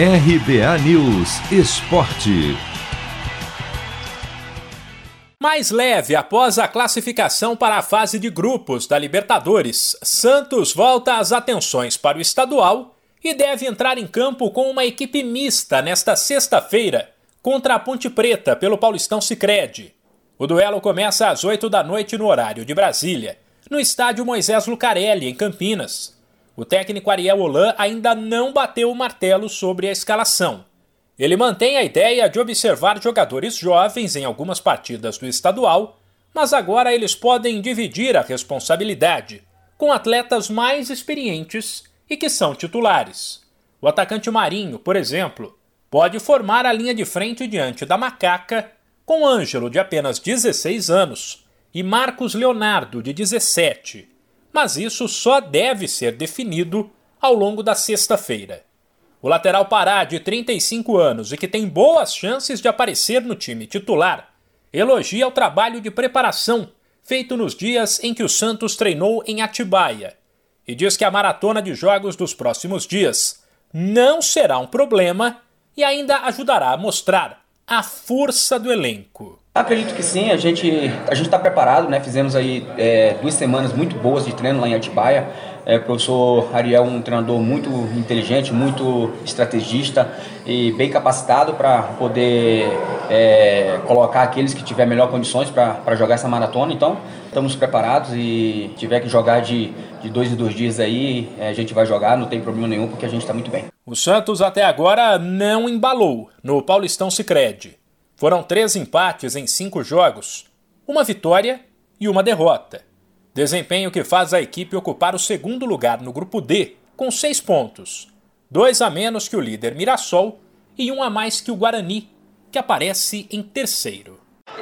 RBA News Esporte. Mais leve após a classificação para a fase de grupos da Libertadores, Santos volta as atenções para o estadual e deve entrar em campo com uma equipe mista nesta sexta-feira contra a Ponte Preta pelo Paulistão Sicredi. O duelo começa às 8 da noite no horário de Brasília, no estádio Moisés Lucarelli, em Campinas. O técnico Ariel Holan ainda não bateu o martelo sobre a escalação. Ele mantém a ideia de observar jogadores jovens em algumas partidas do estadual, mas agora eles podem dividir a responsabilidade com atletas mais experientes e que são titulares. O atacante Marinho, por exemplo, pode formar a linha de frente diante da Macaca com Ângelo, de apenas 16 anos, e Marcos Leonardo, de 17. Mas isso só deve ser definido ao longo da sexta-feira. O lateral Pará, de 35 anos e que tem boas chances de aparecer no time titular, elogia o trabalho de preparação feito nos dias em que o Santos treinou em Atibaia e diz que a maratona de jogos dos próximos dias não será um problema e ainda ajudará a mostrar a força do elenco. Acredito que sim, a gente a gente está preparado, né? Fizemos aí é, duas semanas muito boas de treino lá em Atibaia. É, o professor Ariel é um treinador muito inteligente, muito estrategista e bem capacitado para poder é, colocar aqueles que tiver melhor condições para jogar essa maratona. Então, estamos preparados e tiver que jogar de, de dois em dois dias aí, é, a gente vai jogar, não tem problema nenhum, porque a gente está muito bem. O Santos até agora não embalou no Paulistão Sicredi. Foram três empates em cinco jogos, uma vitória e uma derrota. Desempenho que faz a equipe ocupar o segundo lugar no grupo D, com seis pontos, dois a menos que o líder Mirassol e um a mais que o Guarani, que aparece em terceiro.